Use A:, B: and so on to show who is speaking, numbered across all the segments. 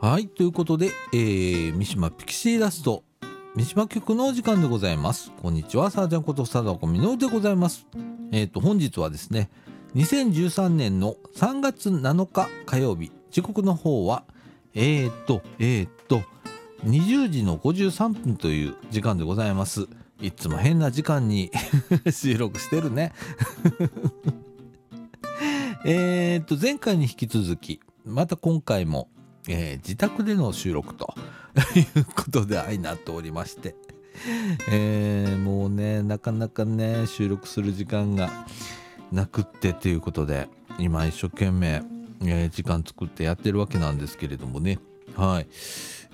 A: はいということで、えー、三島ピクシーラスト三島局のお時間でございます。こんにちはさあちゃんこと貞子みのるでございます。えっ、ー、と本日はですね2013年の3月7日火曜日時刻の方はえー、とえー、と20時の53分という時間でございます。いつも変な時間に 収録してるね。えっと前回に引き続きまた今回も、えー、自宅での収録と。いうことで相なっておりまして。えー、もうねなかなかね収録する時間がなくってということで今一生懸命、えー、時間作ってやってるわけなんですけれどもね。はい。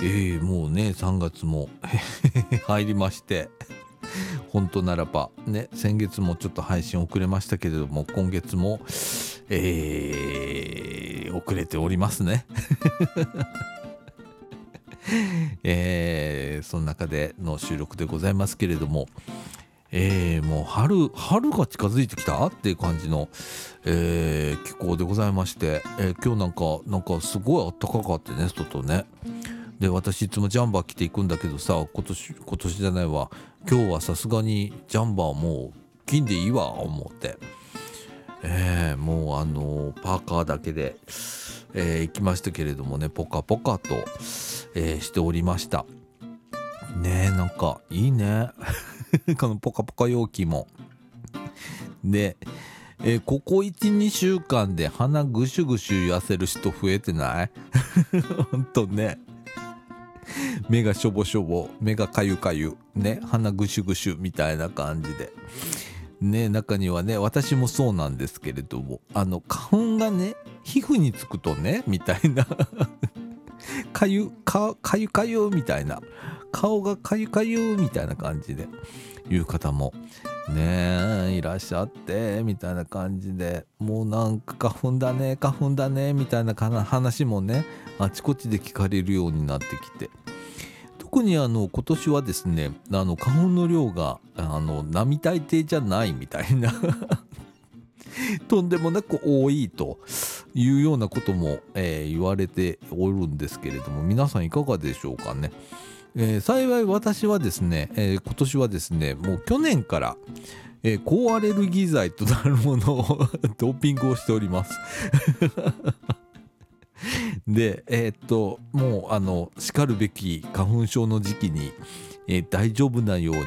A: えー、もうね3月も 入りまして。本当ならばね先月もちょっと配信遅れましたけれども今月もえー、遅れておりますね。えー、その中での収録でございますけれども、えー、もう春春が近づいてきたっていう感じの、えー、気候でございまして、えー、今日なんかなんかすごい暖かかってね外ね。で私いつもジャンバー着ていくんだけどさ今年今年じゃないわ。今日はさすがにジャンバーもう金でいいわ思って。えー、もうあのパーカーだけで、えー、行きましたけれどもねポカポカと、えー、しておりました。ねえなんかいいね。このポカポカ容器も。で、えー、ここ12週間で鼻ぐしゅぐしゅ言わせる人増えてない？ほんとね。目がしょぼしょぼ目がかゆかゆ。ね鼻ぐしゅぐしゅみたいな感じで。ね中にはね私もそうなんですけれどもあの花粉がね皮膚につくとねみたいな。かゆかかゆかゆみたいな。顔がかゆかゆみたいな感じで言う方もねいらっしゃってみたいな感じでもうなんか花粉だね花粉だねみたいな話もねあちこちで聞かれるようになってきて。特にあの今年はですねあの花粉の量があの並大抵じゃないみたいな とんでもなく多いというようなことも、えー、言われておるんですけれども皆さんいかがでしょうかね。えー、幸い私はですね、えー、今年はですねもう去年から、えー、高アレルギー剤となるものを ドーピングをしております でえー、っともうあのしかるべき花粉症の時期に、えー、大丈夫なように、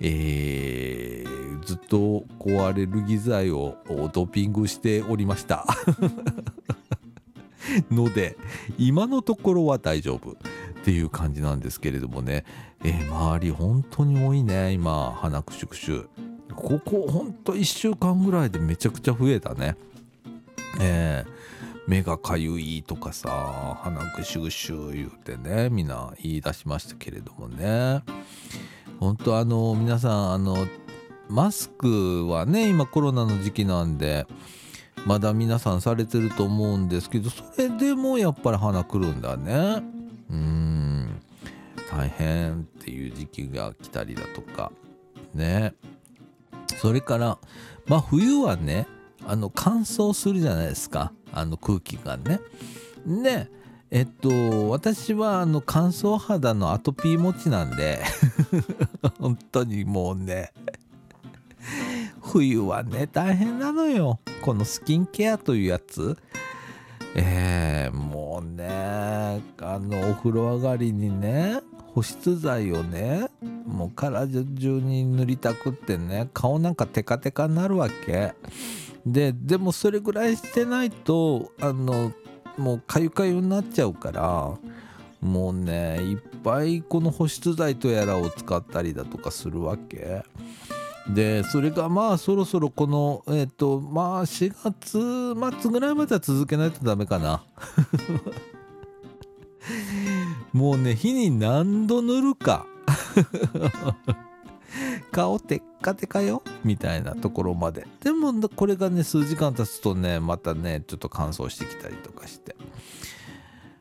A: えー、ずっと高アレルギー剤をドーピングしておりました。ので今のところは大丈夫っていう感じなんですけれどもね、えー、周り本当に多いね今鼻くしゅくしゅ。ここほんと1週間ぐらいでめちゃくちゃ増えたね。えー目がかゆいとかさ鼻ぐしゅぐしゅ言うてねみんな言い出しましたけれどもね。本当あの皆さんあのマスクはね今コロナの時期なんでまだ皆さんされてると思うんですけどそれでもやっぱり鼻くるんだね。うん。大変っていう時期が来たりだとかね。それからまあ冬はねあの乾燥するじゃないですか。あの空気がね。でえっと私はあの乾燥肌のアトピー持ちなんで 本当にもうね冬はね大変なのよ。このスキンケアというやつ。えー、もうねあのお風呂上がりにね保湿剤をねもう体中に塗りたくってね顔なんかテカテカになるわけ。ででもそれぐらいしてないとあのもうかゆかゆになっちゃうからもうねいっぱいこの保湿剤とやらを使ったりだとかするわけ。でそれがまあそろそろこのえっ、ー、とまあ4月末ぐらいまでは続けないとダメかな。もうね日に何度塗るか。顔テッカテカよ。みたいなところまで。でもこれがね数時間経つとねまたねちょっと乾燥してきたりとかして。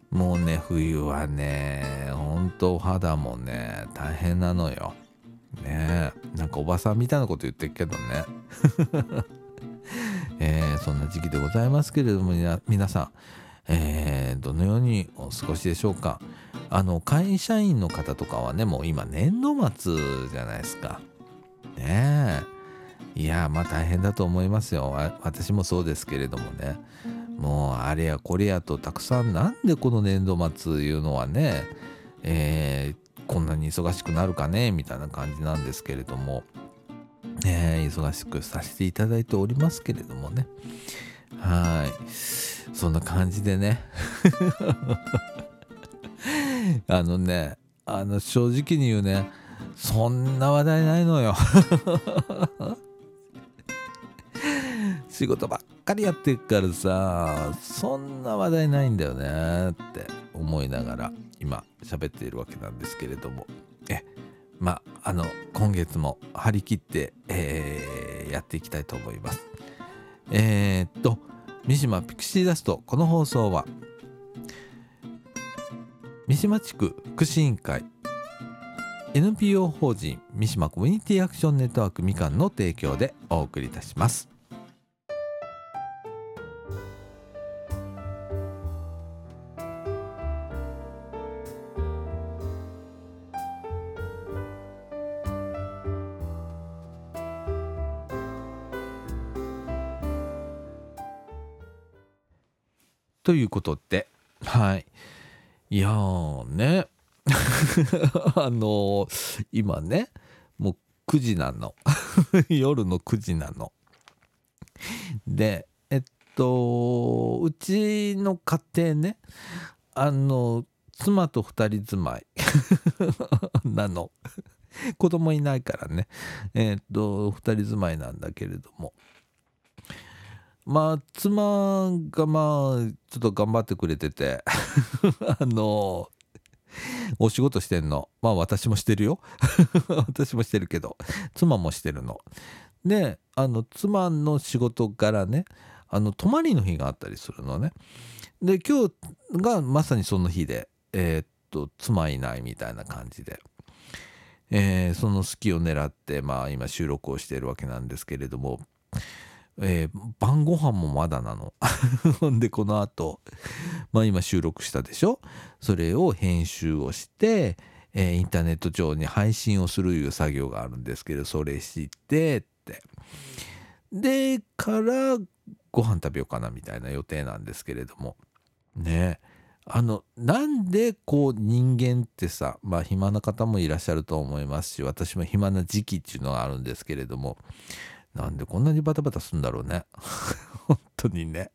A: もうね冬はねほんとお肌もね大変なのよ。ねなんかおばさんみたいなこと言ってるけどね。えー、そんな時期でございますけれども皆さん。えー、どのようにお過ごしでしょうか？あの会社員の方とかはねもう今年度末じゃないですか。ねえ。いやまあ大変だと思いますよ。私もそうですけれどもね。もうあれやこれやとたくさんなんでこの年度末いうのはねえー、こんなに忙しくなるかねみたいな感じなんですけれども。ね忙しくさせていただいておりますけれどもね。はい。そんな感じでね。あのねあの正直に言うねそんな話題ないのよ。仕事ばっかりやってるからさそんな話題ないんだよねって思いながら今喋っているわけなんですけれども。えまあの今月も張り切って、えー、やっていきたいと思います。えー、っと三島ピクシーダストこの放送は三島地区福祉委員会 NPO 法人三島コミュニティアクションネットワークみかんの提供でお送りいたします。ということではい。いやーね。あのー、今ねもう9時なの。夜の9時なの。でえっとうちの家庭ねあの妻と2人住まい。なの。子供いないからね。えっと2人住まいなんだけれども。まあ妻がまあちょっと頑張ってくれてて。あのお仕事してんの。まあ私もしてるよ。私もしてるけど。妻もしてるの。であの妻の仕事からねあの泊まりの日があったりするのね。で今日がまさにその日でえー、っと妻いないみたいな感じで、えー、その隙を狙ってまあ今収録をしているわけなんですけれども。えー、晩ご飯もまだなの。でこの後まあ今収録したでしょ？それを編集をして、えー、インターネット上に配信をするいう作業があるんですけどそれしてって。でからご飯食べようかなみたいな予定なんですけれども。ね。あのなんでこう人間ってさまあ暇な方もいらっしゃると思いますし私も暇な時期っていうのがあるんですけれどもなんでこんなにバタバタするんだろうね。本当にね。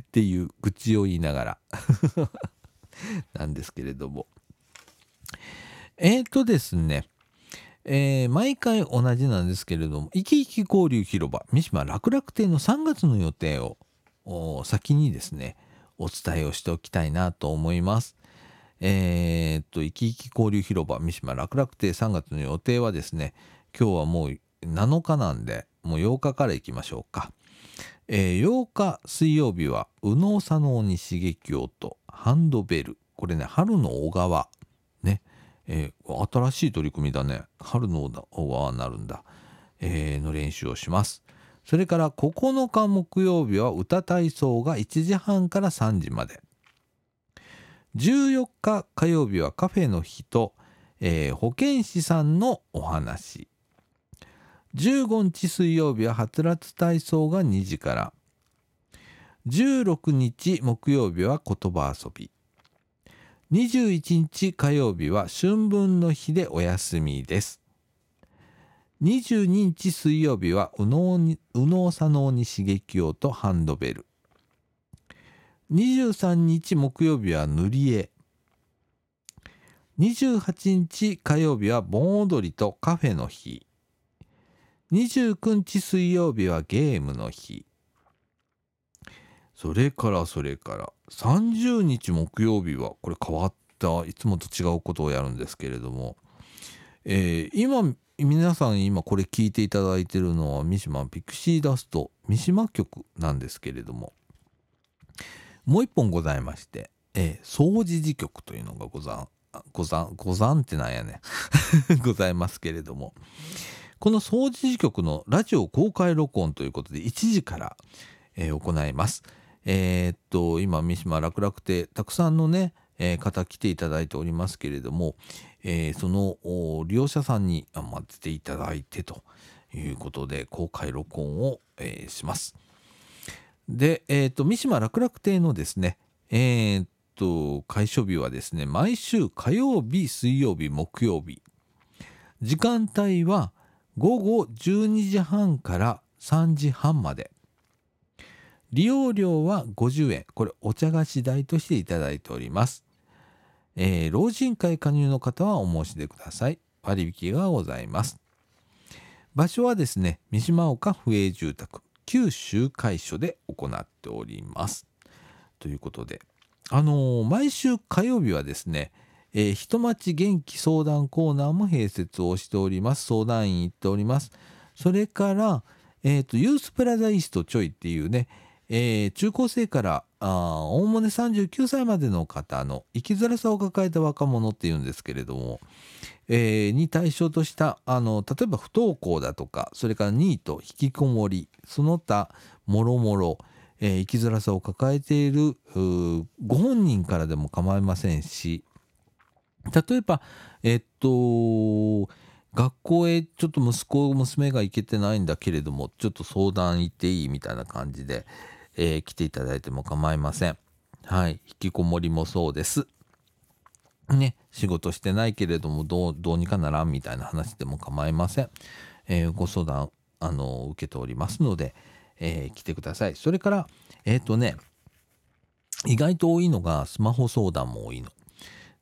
A: っていう愚痴を言いながら。なんですけれども。えっ、ー、とですね。えー、毎回同じなんですけれども、生き生き交流広場、三島楽楽亭の3月の予定を先にですね、お伝えをしておきたいなと思います。えー、っと、生き生き交流広場、三島楽楽亭3月の予定はですね、今日はもう7日なんでもう8日からいきましょうか、えー、8日水曜日は右脳左脳に刺激をとハンドベル。これね春の小川。ね、えー、新しい取り組みだね。春の小川になるんだ、えー、の練習をします。それから9日木曜日は歌体操が1時半から3時まで。14日火曜日はカフェの日と、えー、保健師さんのお話。15日水曜日ははつらつ体操が2時から。16日木曜日は言葉遊び。21日火曜日は春分の日でお休みです。22日水曜日は右脳に右脳左脳に刺激をとハンドベル。23日木曜日は塗り絵。28日火曜日は盆踊りとカフェの日。29日水曜日はゲームの日。それからそれから。30日木曜日はこれ変わったいつもと違うことをやるんですけれども、えー、今皆さん今これ聞いていただいてるのは三島ピクシーダスト三島局なんですけれども。もう一本ございまして、えー、掃除時局というのがござんござんござんってなんやね ございますけれども。この掃除時局のラジオ公開録音ということで1時から、えー、行います。えー、っと今三島楽々亭たくさんのね、えー、方来ていただいておりますけれども、えー、その利用者さんに待っていただいてということで公開録音を、えします。で、えっと三島楽々亭のですねえっと開所日はですね毎週火曜日水曜日木曜日時間帯は午後12時半から3時半まで。利用料は50円。これお茶菓子代としていただいております、えー、老人会加入の方はお申し出ください。割引がございます。場所はですね三島岡府営住宅旧集会所で行っております。ということであのー、毎週火曜日はですねえー、人町元気相談コーナーも併設をしております。相談員行っております。それから、えーと、ユースプラザイーストちょいっていうね、えー、中高生からおおむね39歳までの方の生きづらさを抱えた若者っていうんですけれども、えー、に対象としたあの例えば不登校だとかそれからニート引きこもりその他もろもろ生きづらさを抱えているご本人からでも構いませんし例えばえっと学校へちょっと息子娘が行けてないんだけれどもちょっと相談行っていいみたいな感じで、えー、来ていただいても構いません。はい。引きこもりもそうです。ね。仕事してないけれどもどうどうにかならんみたいな話でも構いません、えー、ご相談あの受けておりますので、えー、来てください。それからえっ、とね意外と多いのがスマホ相談も多いの。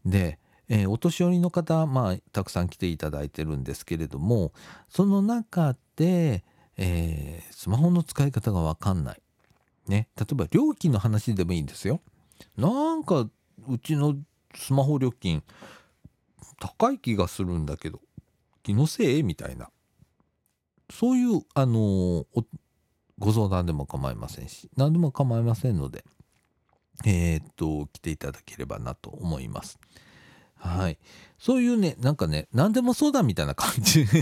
A: でえー、お年寄りの方、まあ、たくさん来ていただいてるんですけれどもその中で、えー、スマホの使い方が分かんない、ね、例えば料金の話でもいいんですよ。なんかうちのスマホ料金高い気がするんだけど気のせいみたいなそういうあの、ご相談でも構いませんし何でも構いませんのでえー、っと来ていただければなと思います。はい。そういうね、なんかね、何でも相談みたいな感じ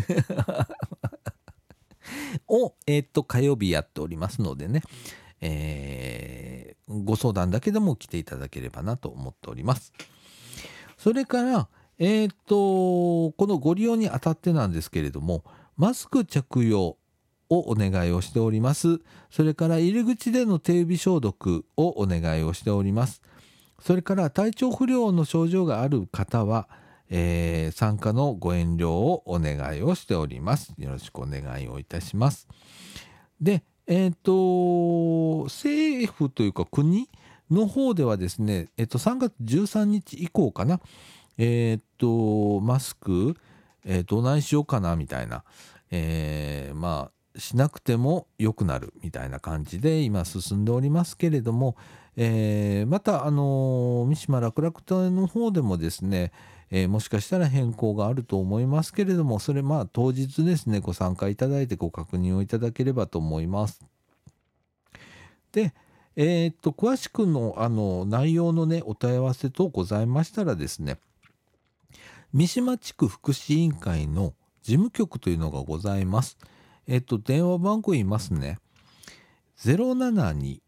A: を、えっ、と、火曜日やっておりますのでね、えー、ご相談だけでも来ていただければなと思っております。それから、えっ、と、このご利用にあたってなんですけれども、マスク着用をお願いをしております。それから入り口での手指消毒をお願いをしております。それから体調不良の症状がある方は、えー、参加のご遠慮をお願いをしております。よろしくお願いをいたします。で、えっ、ー、と、政府というか国の方ではですね、え、ー、と、3月13日以降かな、えっ、と、マスク、えどないしようかなみたいな、えまあ、しなくても良くなるみたいな感じで今進んでおりますけれども、えー、また、あのー、三島楽々亭の方でもですね、えー、もしかしたら変更があると思いますけれども、それまあ当日ですね、ご参加いただいてご確認をいただければと思います。で、えー、っと、詳しくのあの内容のね、お問い合わせとございましたらですね、三島地区福祉委員会の事務局というのがございます。えっと、電話番号言いますね。072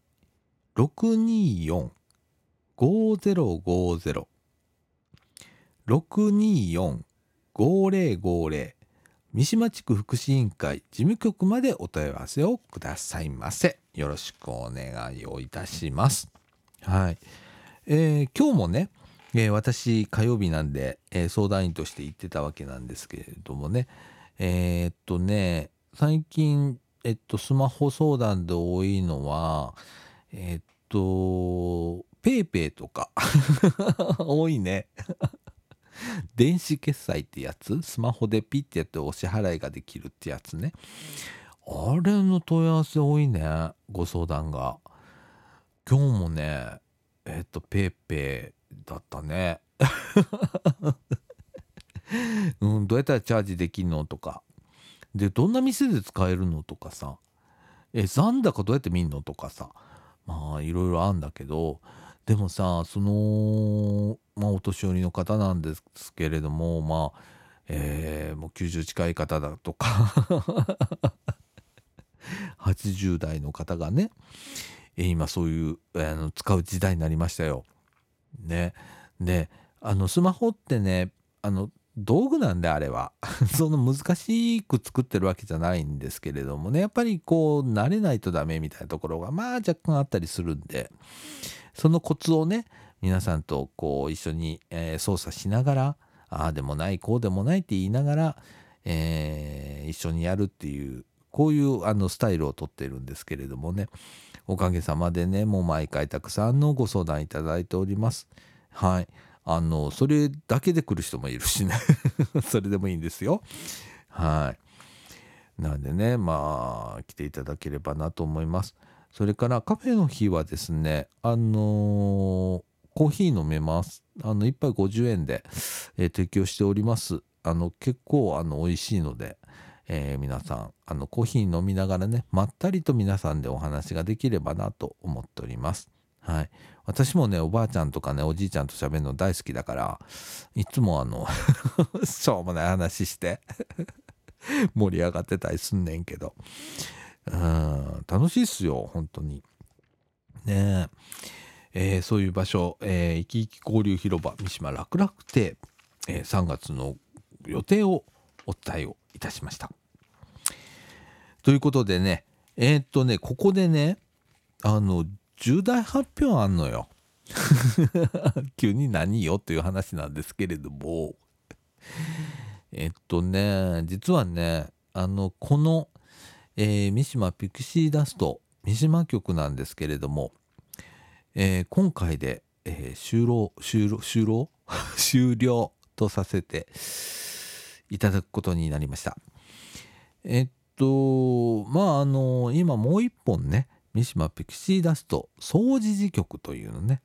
A: 624-5050 624-5050三島地区福祉委員会事務局までお問い合わせをくださいませ。よろしくお願いをいたします。はい。えー、今日もね、えー、私火曜日なんで、えー、相談員として行ってたわけなんですけれどもね、えー、っとね、最近、えっと、スマホ相談で多いのは、えっと、ペイペイとか 多いね電子決済ってやつ？スマホでピッてやってお支払いができるってやつね。あれの問い合わせ多いね。ご相談が。今日もね、えっと、ペイペイだったね。うん、どうやったらチャージできんのとか。で、どんな店で使えるのとかさ。え、残高どうやって見んのとかさ。まあいろいろあんだけどでもさその、まあ、お年寄りの方なんですけれどもまあえー、もう90近い方だとか 80代の方がね今そういうあの使う時代になりましたよ。ね。であのスマホってねあの道具なんであれは。その難しく作ってるわけじゃないんですけれどもね。やっぱりこう慣れないとダメみたいなところがまあ若干あったりするんで。そのコツをね皆さんとこう一緒に、え、操作しながらああでもないこうでもないって言いながら、えー、一緒にやるっていうこういうあのスタイルをとってるんですけれどもね。おかげさまでねもう毎回たくさんのご相談いただいております。はい。あのそれだけで来る人もいるしね。それでもいいんですよ。はい。なんでねまあ来ていただければなと思います。それからカフェの日はですねあのー、コーヒー飲めます。あの1杯50円で、えー、提供しております。あの結構あの美味しいのでえー、皆さんあのコーヒー飲みながらねまったりと皆さんでお話ができればなと思っております。はい、私もねおばあちゃんとかねおじいちゃんと喋るの大好きだからいつもあの しょうもない話して盛り上がってたりすんねんけど。うん楽しいっすよ本当に。ねえ。ー、そういう場所、えー、生き生き交流広場三島楽々亭、えー、3月の予定をお伝えをいたしました。ということでねえー、っとねここでねあの重大発表あんのよ。急に何よという話なんですけれどもえっとね実はねあのこの、えー、三島ピクシーダスト三島局なんですけれども、えー、今回で、えー、終了終了終了？終了とさせていただくことになりました。えっとまああの今もう一本ね三島ピクシーダスト総持事局というのね、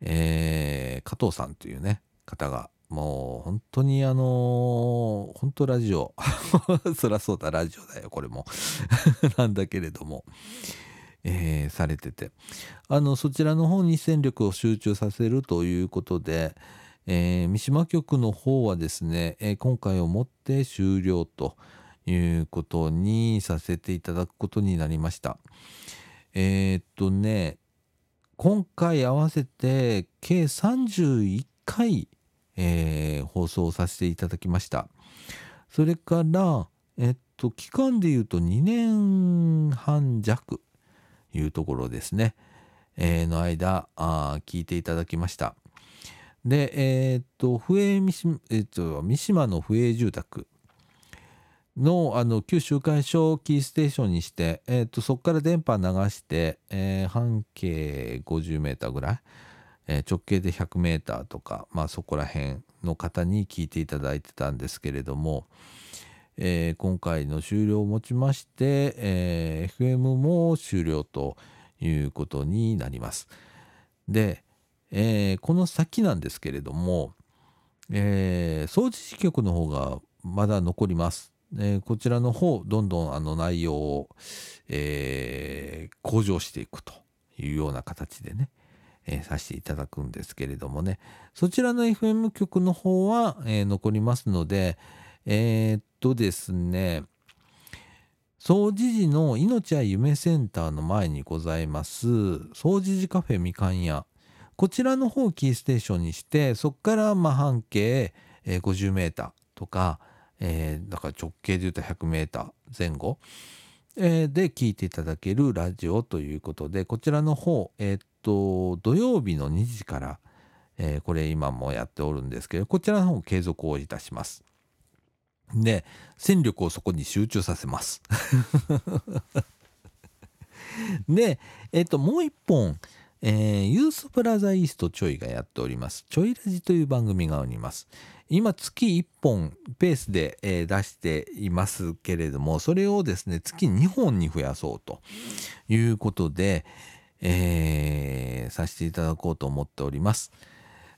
A: えー、加藤さんというね方がもう本当にあのー、本当ラジオ そらそうだラジオだよこれも なんだけれども、えー、されててあのそちらの方に戦力を集中させるということで、えー、三島局の方はですね、え、今回をもって終了ということにさせていただくことになりました。えー、っとね今回合わせて計31回、えー、放送させていただきました。それからえっと期間で言うと2年半弱いうところですね、えー、の間あ聞いていただきました。でえー、っと不営三島,、えー、三島の不営住宅。のあの旧週刊誌をキーステーションにして、えーと、そこから電波流して、えー、半径 50m ぐらい、えー、直径で 100m とか、まあ、そこら辺の方に聞いていただいてたんですけれども、えー、今回の終了をもちまして、え FM も終了ということになります。で、えこの先なんですけれども、えー、掃除支局の方がまだ残ります。えー、こちらの方どんどんあの内容を、えー、向上していくというような形でね、えー、させていただくんですけれどもね。そちらの FM 局の方は、え残りますのでえっとですね総持寺の命や夢センターの前にございます総持寺カフェみかん屋。こちらの方をキーステーションにしてそこからま半径 50m とかえー、だから直径で言うと 100m 前後、えー、で聞いていただけるラジオということでこちらの方、えー、っと土曜日の2時から、えー、これ今もやっておるんですけどこちらの方継続をいたします。で戦力をそこに集中させます。でえっともう一本えー、ユースプラザイーストちょいがやっております。ちょいラジという番組がおります。今月1本ペースで、え、出していますけれども、それをですね、月2本に増やそうということで、えー、させていただこうと思っております。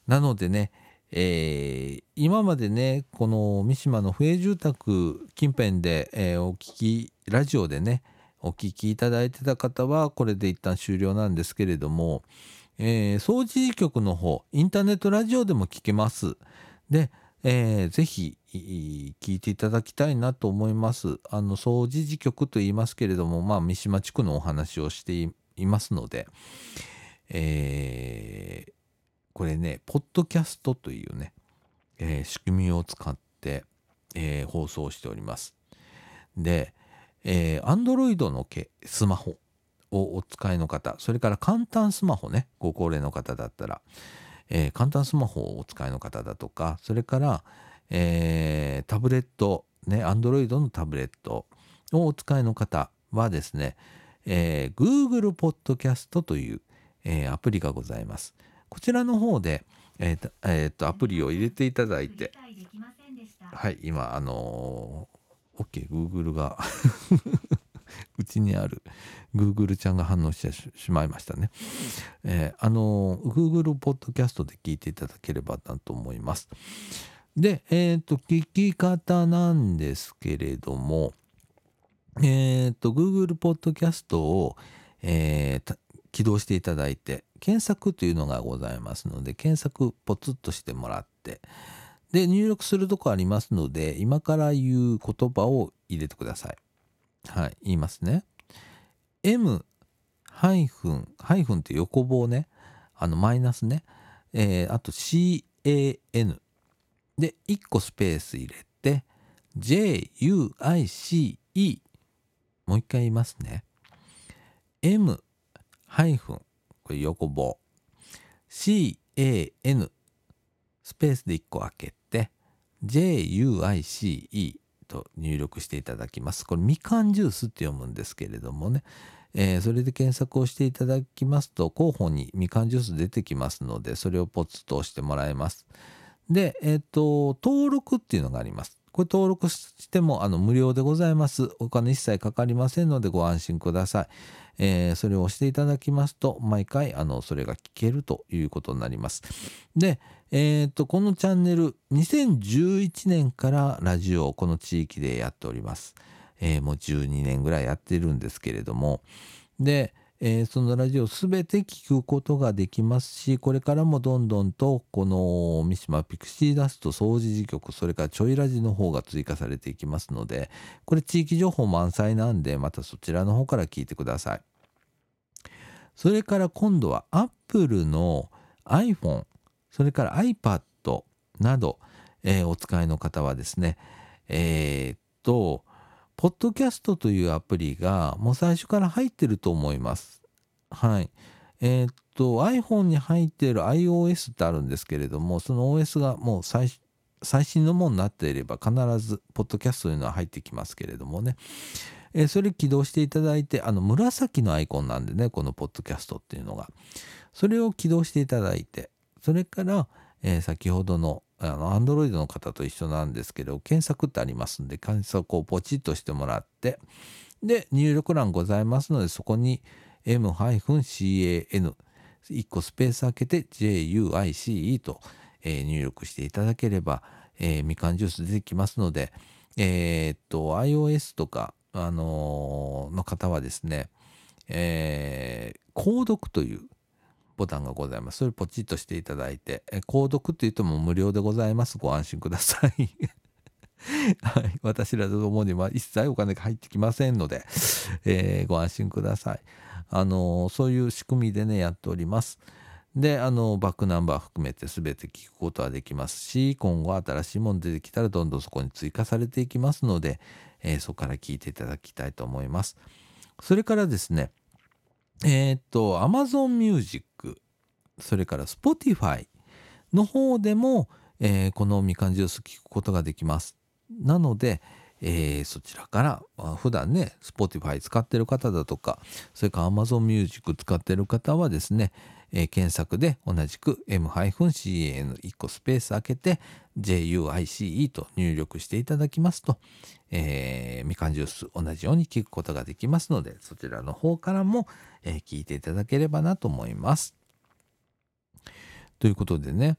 A: なのでね、えー、今までね、この三島の不営住宅近辺で、えー、お聞き、ラジオでね、お聞きいただいてた方はこれで一旦終了なんですけれども、えー、掃除局の方インターネットラジオでも聞けますで、えー、ぜひ聞いていただきたいなと思いますあの掃除時局と言いますけれどもまあ三島地区のお話をしていますので、えーこれね、ポッドキャストというね、えー仕組みを使って、えー放送しております。で、えー、Android のスマホをお使いの方、それから簡単スマホね、ご高齢の方だったら、えー簡単スマホをお使いの方だとか、それから、えータブレット、ね、Android のタブレットをお使いの方はですね、えー Google Podcast という、えーアプリがございます。こちらの方で、えーとえーとアプリを入れていただいて、はい、今、あのー、OK、Google が うちにある Google ちゃんが反応してしまいましたね。えーあの Google ポッドキャストで聞いていただければなと思います。で、えっ、と、聞き方なんですけれども、えっ、と、Google ポッドキャストを、えー起動していただいて、検索というのがございますので、検索ポツッとしてもらって、で、入力するとこありますので、今から言う言葉を入れてください。はい、言いますね。M ハイフン、ハイフンって横棒ね、あのマイナスね、えーあと CAN で1個スペース入れて JUICE もう一回言いますね。M ハイフン。これ横棒。CAN スペースで1個開けて JUICE と入力していただきます。これみかんジュースって読むんですけれどもね、えーそれで検索をしていただきますと候補にみかんジュース出てきますのでそれをポツッと押してもらえます。で、えっ、と登録っていうのがあります。これ登録してもあの無料でございます。お金一切かかりませんのでご安心ください。えーそれを押していただきますと毎回あのそれが聞けるということになります。で、えー、とこのチャンネル2011年からラジオをこの地域でやっております。えーもう12年ぐらいやってるんですけれどもで、えーそのラジオすべて聞くことができますしこれからもどんどんとこの三島ピクシーダスト掃除事局それからちょいラジの方が追加されていきますのでこれ地域情報満載なんでまたそちらの方から聞いてください。それから今度は Apple の iPhone それから iPad など、えーお使いの方はですねえーっとポッドキャストというアプリがもう最初から入ってると思います。はい。えーっと iPhone に入っている iOS ってあるんですけれどもその OS がもう最最新のものになっていれば必ずポッドキャストというのは入ってきますけれどもね、えーそれ起動していただいてあの紫のアイコンなんでねこのポッドキャストっていうのが。それを起動していただいてそれから、えー先ほどのあの Android の方と一緒なんですけど検索ってありますんで検索をポチッとしてもらってで入力欄ございますのでそこに M-CAN1 個スペース開けて JUICE と、えー入力していただければ、えーみかんジュース出てきますのでえーっと iOS とか、あのーの方はですね、えー購読というボタンがございます。それをポチッとしていただいて、え購読って言っても無料でございます。ご安心ください。はい、私らどもには一切お金が入ってきませんので、えーご安心ください。あのそういう仕組みでねやっております。であのバックナンバー含めて全て聞くことはできますし今後新しいもの出てきたらどんどんそこに追加されていきますので、えーそこから聞いていただきたいと思います。それからですねえーっと Amazon Music それから Spotify の方でも、えーこのみかんジュース聞くことができます。なので、えーそちらからあ普段ね Spotify 使ってる方だとかそれから Amazon Music 使ってる方はですね、えー検索で同じく M-CAN1 個スペース開けて JUICE と入力していただきますと、えーみかんジュース同じように聞くことができますのでそちらの方からも、えー聞いていただければなと思います。ということでね、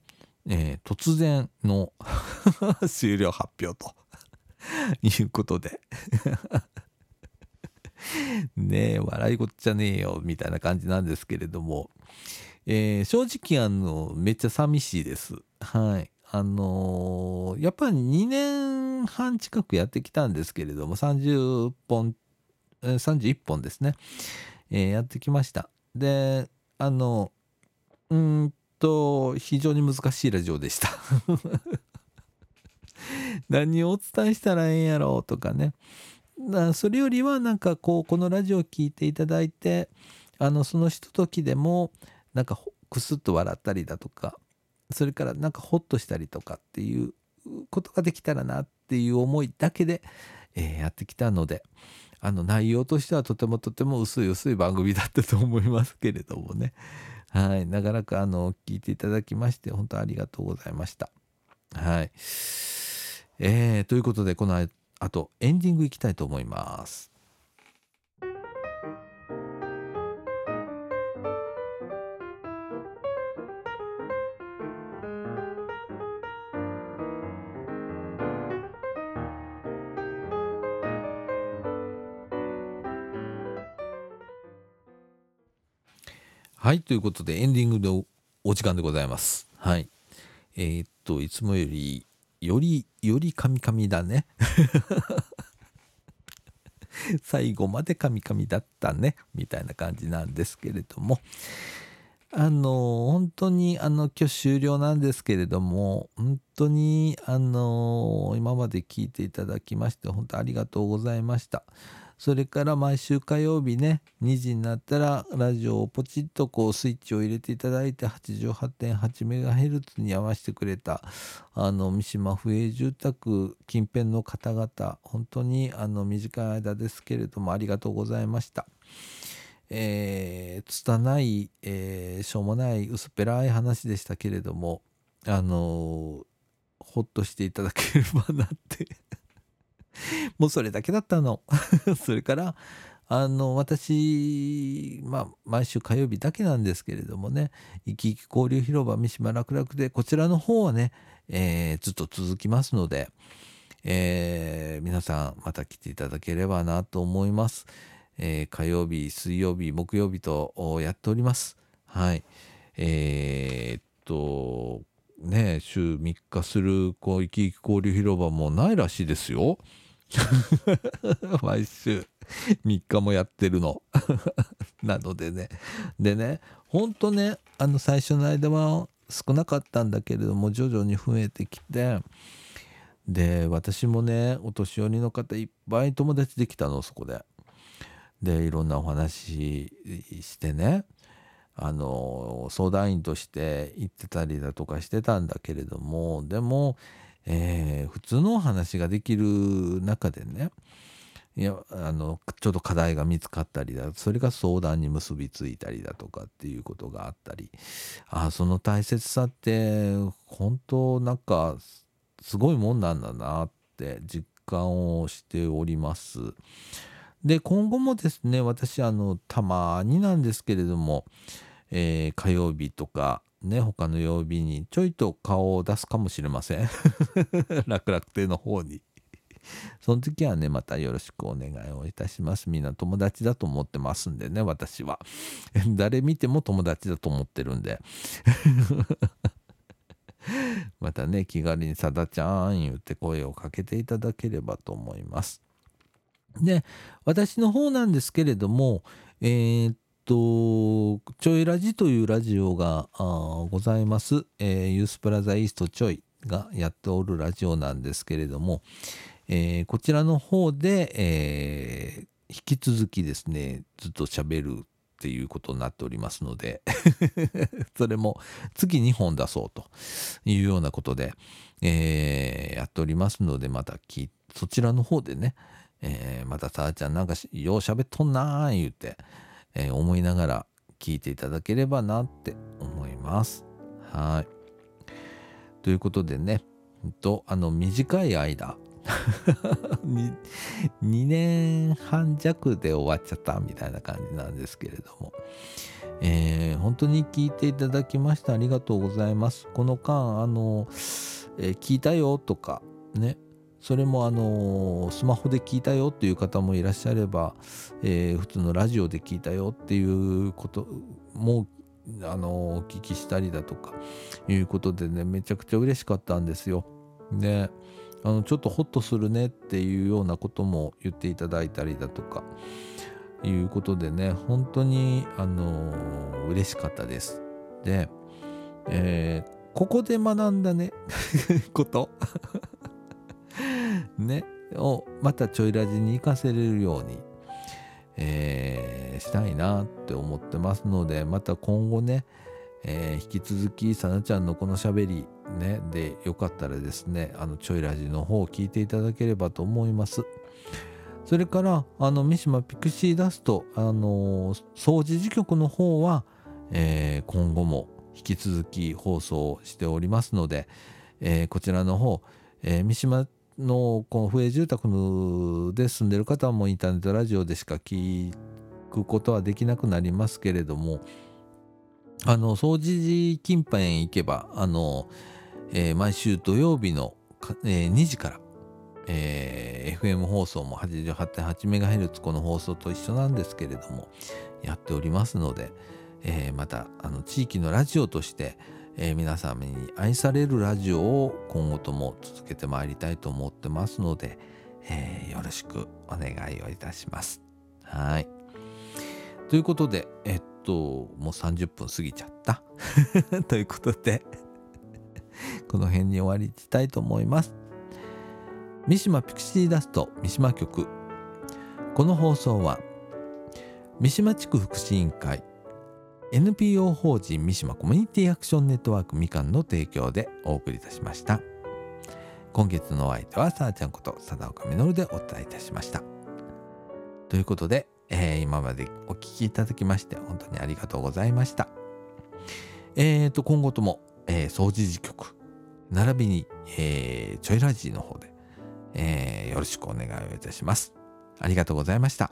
A: えー突然の 終了発表ということで ねえ笑いごっちゃねえよみたいな感じなんですけれども、えー正直あのめっちゃ寂しいです。はい。あのーやっぱり2年半近くやってきたんですけれども30本31本ですね。えー、やってきました。であのうんと非常に難しいラジオでした。何をお伝えしたらええんやろうとかね。だそれよりはなんかこうこのラジオを聴いていただいてあのそのひとときでもなんかクスッと笑ったりだとかそれからなんかホッとしたりとかっていうことができたらなっていう思いだけで、えー、やってきたのであの内容としてはとてもとても薄い薄い番組だったと思いますけれどもね。はい。長らくあの聞いていただきまして本当ありがとうございました。はい。えー、ということでこの後エンディングいきたいと思いますはい、ということでエンディングのお時間でございます。はい。えー、っと、いつもより、より、よりカミカミだね。最後までカミカミだったね。みたいな感じなんですけれども。あの、本当に、あの、今日終了なんですけれども、本当に、あの、今まで聞いていただきまして、本当ありがとうございました。それから毎週火曜日ね2時になったらラジオをポチッとこうスイッチを入れていただいて 88.8MHz に合わせてくれたあの三島不営住宅近辺の方々本当にあの短い間ですけれどもありがとうございました。えー、拙い、えー、しょうもない薄っぺらい話でしたけれどもあのー、ほっとしていただければなって もうそれだけだったの。それからあの私まあ毎週火曜日だけなんですけれどもね生き生き交流広場三島楽々でこちらの方はね、えー、ずっと続きますので、えー、皆さんまた来ていただければなと思います、えー、火曜日水曜日木曜日とやっております。はい。えー、っとね週3日するこう生き生き交流広場もないらしいですよ。毎週3日もやってるの なのでねでねほんとねあの最初の間は少なかったんだけれども徐々に増えてきてで私もねお年寄りの方いっぱい友達できたのそこで。でいろんなお話してねあの相談員として行ってたりだとかしてたんだけれどもでもえー、普通のお話ができる中でねいやあのちょっと課題が見つかったりだそれが相談に結びついたりだとかっていうことがあったりあその大切さって本当なんかすごいもんなんだなって実感をしております。で今後もですね私あのたまになんですけれども、えー、火曜日とかね、他の曜日にちょいと顔を出すかもしれません。楽々亭の方に。その時はね、またよろしくお願いをいたします。みんな友達だと思ってますんでね、私は。誰見ても友達だと思ってるんで。またね、気軽にさだちゃん言って声をかけていただければと思います。で、私の方なんですけれども、えー、と、ちょいラジというラジオがございます、えー、ユースプラザイーストちょいがやっておるラジオなんですけれども、えー、こちらの方で、えー、引き続きですね、ずっと喋るっていうことになっておりますので それも月2本出そうというようなことで、えー、やっておりますので、またそちらの方でね、え、またさあちゃんなんかよう喋っとんなー言うて、えー、思いながら聞いていただければなって思います。はい。ということでね、とあの短い間2、2年半弱で終わっちゃったみたいな感じなんですけれども、えー、本当に聞いていただきましてありがとうございます。この間、あの、えー、聞いたよとか、ね、それもあのスマホで聞いたよっていう方もいらっしゃれば、えー、普通のラジオで聞いたよっていうこともあのお聞きしたりだとかいうことでねめちゃくちゃ嬉しかったんですよ。であのちょっとホッとするねっていうようなことも言っていただいたりだとかいうことでね本当にあの嬉しかったです。で、えー、ここで学んだね こと。ねをまたちょいラジに活かせれるように、えー、したいなって思ってますのでまた今後ね、えー、引き続きさなちゃんのこのしゃべりねでよかったらですねあのちょいラジの方を聞いていただければと思います。それからあの三島ピクシーダストあの掃除時局の方は、えー、今後も引き続き放送しておりますので、えー、こちらの方、えー、三島のこの不営住宅で住んでる方はもうインターネットラジオでしか聞くことはできなくなりますけれどもあの掃除時近辺行けばあの、えー、毎週土曜日の、えー、2時から、えー、FM 放送も 88.8MHz この放送と一緒なんですけれどもやっておりますので、えー、またあの地域のラジオとして、えー、皆様に愛されるラジオを今後とも続けてまいりたいと思ってますので、えー、よろしくお願いをいたします。はい。ということで、えっと、もう30分過ぎちゃった。ということでこの辺に終わりにしたいと思います。三島ピクシーダスト三島局。この放送は、三島地区福祉委員会 NPO 法人三島コミュニティアクションネットワークみかんの提供でお送りいたしました。今月のお相手はさあちゃんこと貞岡実でお伝えいたしました。ということで、えー、今までお聴きいただきまして本当にありがとうございました。えーと、今後とも、えー、掃除時局、並びに、えー、ちょいラジの方で、えー、よろしくお願いをいたします。ありがとうございました。